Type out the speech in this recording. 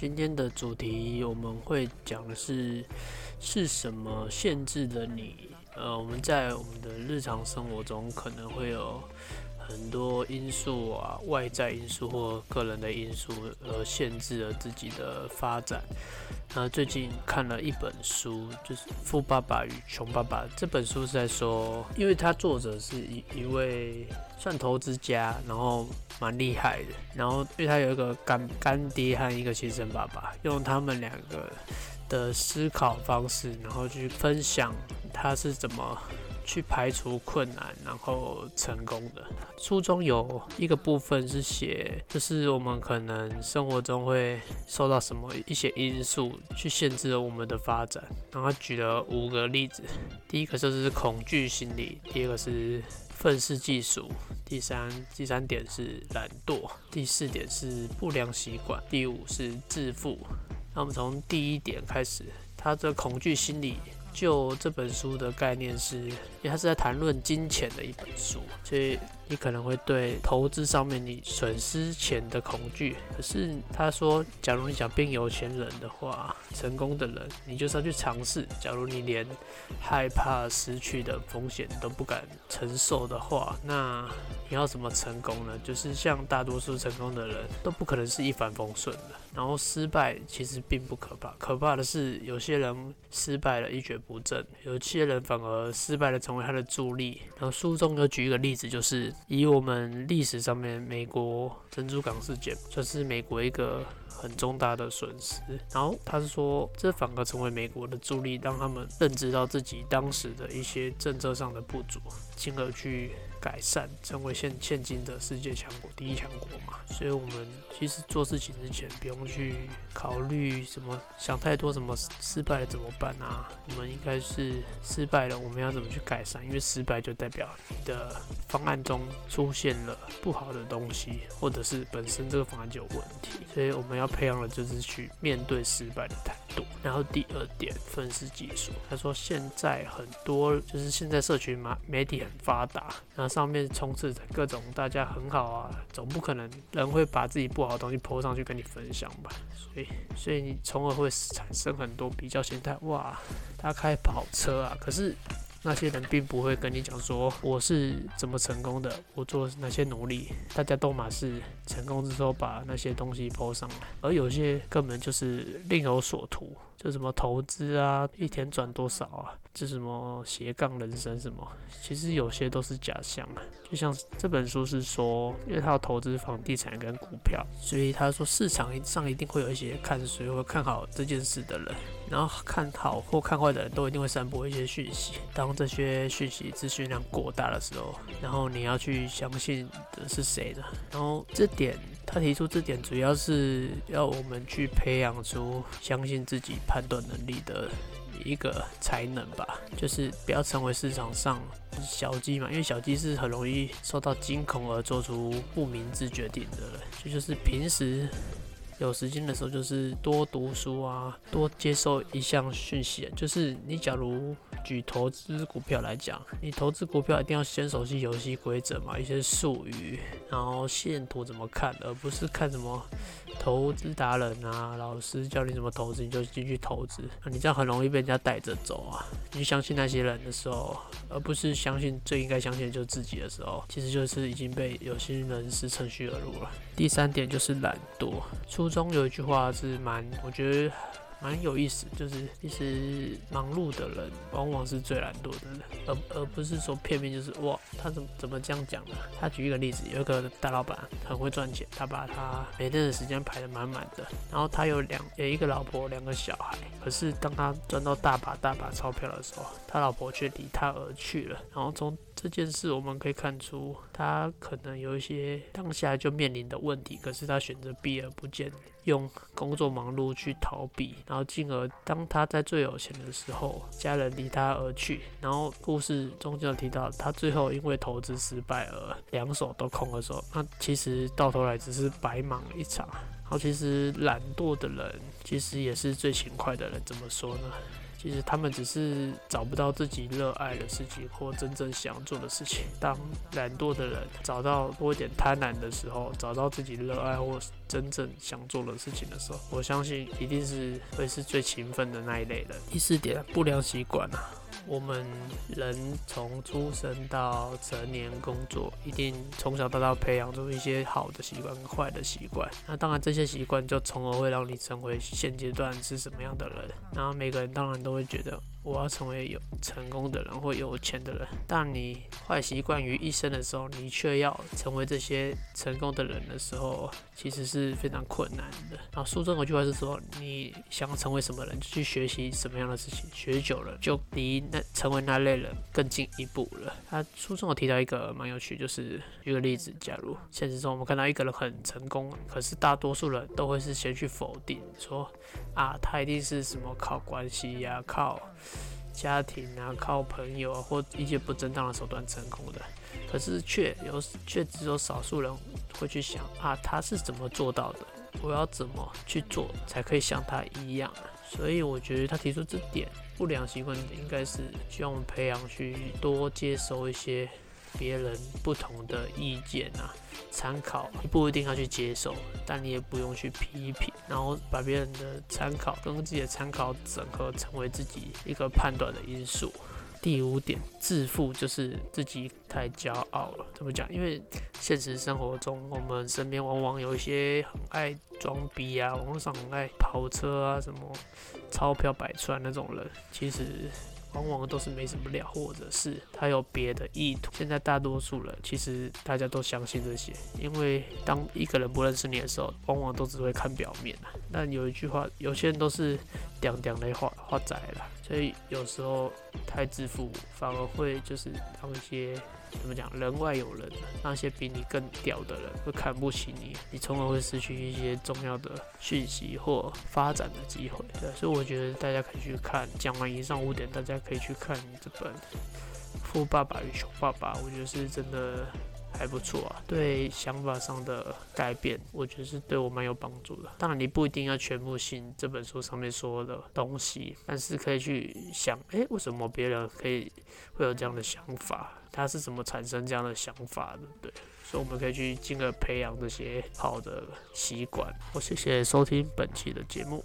今天的主题我们会讲的是是什么限制了你？呃，我们在我们的日常生活中可能会有很多因素啊，外在因素或个人的因素，而限制了自己的发展。那最近看了一本书，就是《富爸爸与穷爸爸》这本书是在说，因为他作者是一一位算投资家，然后蛮厉害的，然后因为他有一个干干爹和一个亲生爸爸，用他们两个的思考方式，然后去分享他是怎么。去排除困难，然后成功的。书中有一个部分是写，就是我们可能生活中会受到什么一些因素去限制了我们的发展。然后举了五个例子，第一个就是恐惧心理，第二个是愤世嫉俗，第三第三点是懒惰，第四点是不良习惯，第五是自负。那我们从第一点开始，他的恐惧心理。就这本书的概念是，因为它是在谈论金钱的一本书，所以。你可能会对投资上面你损失钱的恐惧，可是他说，假如你想变有钱人的话，成功的人，你就是要去尝试。假如你连害怕失去的风险都不敢承受的话，那你要怎么成功呢？就是像大多数成功的人都不可能是一帆风顺的，然后失败其实并不可怕，可怕的是有些人失败了一蹶不振，有些人反而失败了成为他的助力。然后书中有举一个例子，就是。以我们历史上面美国珍珠港事件，算是美国一个很重大的损失。然后他是说，这反而成为美国的助力，让他们认知到自己当时的一些政策上的不足，进而去改善，成为现现今的世界强国、第一强国嘛。所以，我们其实做事情之前，不用去考虑什么，想太多，什么失败了怎么办啊？我们应该是失败了，我们要怎么去改善？因为失败就代表你的方案中。出现了不好的东西，或者是本身这个方案就有问题，所以我们要培养的就是去面对失败的态度。然后第二点，分析技术。他说现在很多就是现在社群媒媒体很发达，然后上面充斥着各种大家很好啊，总不可能人会把自己不好的东西泼上去跟你分享吧？所以，所以你从而会产生很多比较心态。哇，他开跑车啊，可是。那些人并不会跟你讲说我是怎么成功的，我做哪些努力，大家都马是成功之后把那些东西抛上来，而有些根本就是另有所图，就什么投资啊，一天赚多少啊，这什么斜杠人生什么，其实有些都是假象啊。就像这本书是说，因为他要投资房地产跟股票，所以他说市场上一定会有一些看谁会看好这件事的人。然后看好或看坏的人都一定会散播一些讯息。当这些讯息资讯量过大的时候，然后你要去相信的是谁的？然后这点他提出这点，主要是要我们去培养出相信自己判断能力的一个才能吧。就是不要成为市场上小鸡嘛，因为小鸡是很容易受到惊恐而做出不明智决定的。这就是平时。有时间的时候，就是多读书啊，多接受一项讯息。就是你假如举投资股票来讲，你投资股票一定要先熟悉游戏规则嘛，一些术语，然后线图怎么看，而不是看什么。投资达人啊，老师教你怎么投资，你就进去投资。你这样很容易被人家带着走啊！你相信那些人的时候，而不是相信最应该相信的就是自己的时候，其实就是已经被有些人是趁虚而入了。第三点就是懒惰。初中有一句话是蛮，我觉得。蛮有意思，就是其实忙碌的人往往是最懒惰的人，而而不是说片面就是哇，他怎么怎么这样讲呢？他举一个例子，有一个大老板很会赚钱，他把他每天的时间排得满满的，然后他有两有一个老婆，两个小孩，可是当他赚到大把大把钞票的时候，他老婆却离他而去了，然后从这件事，我们可以看出，他可能有一些当下就面临的问题，可是他选择避而不见，用工作忙碌去逃避，然后进而当他在最有钱的时候，家人离他而去，然后故事中就提到，他最后因为投资失败而两手都空的时候，那其实到头来只是白忙一场。然后其实懒惰的人，其实也是最勤快的人，怎么说呢？其实他们只是找不到自己热爱的事情或真正想做的事情。当懒惰的人找到多一点贪婪的时候，找到自己热爱或真正想做的事情的时候，我相信一定是会是最勤奋的那一类人。第四点，不良习惯啊。我们人从出生到成年工作，一定从小到大培养出一些好的习惯跟坏的习惯。那当然，这些习惯就从而会让你成为现阶段是什么样的人。然后每个人当然都会觉得。我要成为有成功的人或有钱的人，但你坏习惯于一身的时候，你却要成为这些成功的人的时候，其实是非常困难的。然后书中有句话是说，你想要成为什么人，就去学习什么样的事情，学久了就离那成为那类人更进一步了。他书中有提到一个蛮有趣，就是举个例子，假如现实中我们看到一个人很成功，可是大多数人都会是先去否定，说啊，他一定是什么靠关系呀，靠。家庭啊，靠朋友啊，或一些不正当的手段成功的，可是却有却只有少数人会去想啊，他是怎么做到的？我要怎么去做才可以像他一样？所以我觉得他提出这点不良习惯，应该是需要我们培养去多接收一些。别人不同的意见啊，参考你不一定要去接受，但你也不用去批评，然后把别人的参考跟自己的参考整合，成为自己一个判断的因素。第五点，自负就是自己太骄傲了。怎么讲？因为现实生活中，我们身边往往有一些很爱装逼啊，网络上很爱跑车啊，什么钞票百串那种人，其实。往往都是没什么料，或者是他有别的意图。现在大多数人其实大家都相信这些，因为当一个人不认识你的时候，往往都只会看表面啊。但有一句话，有些人都是屌屌的话话仔了，所以有时候太自负，反而会就是让一些。怎么讲？人外有人，那些比你更屌的人会看不起你，你从而会失去一些重要的讯息或发展的机会。对，所以我觉得大家可以去看。讲完以上五点，大家可以去看这本《富爸爸与穷爸爸》，我觉得是真的。还不错啊，对想法上的改变，我觉得是对我蛮有帮助的。当然，你不一定要全部信这本书上面说的东西，但是可以去想，诶，为什么别人可以会有这样的想法？他是怎么产生这样的想法的？对，所以我们可以去进而培养这些好的习惯。我谢谢收听本期的节目。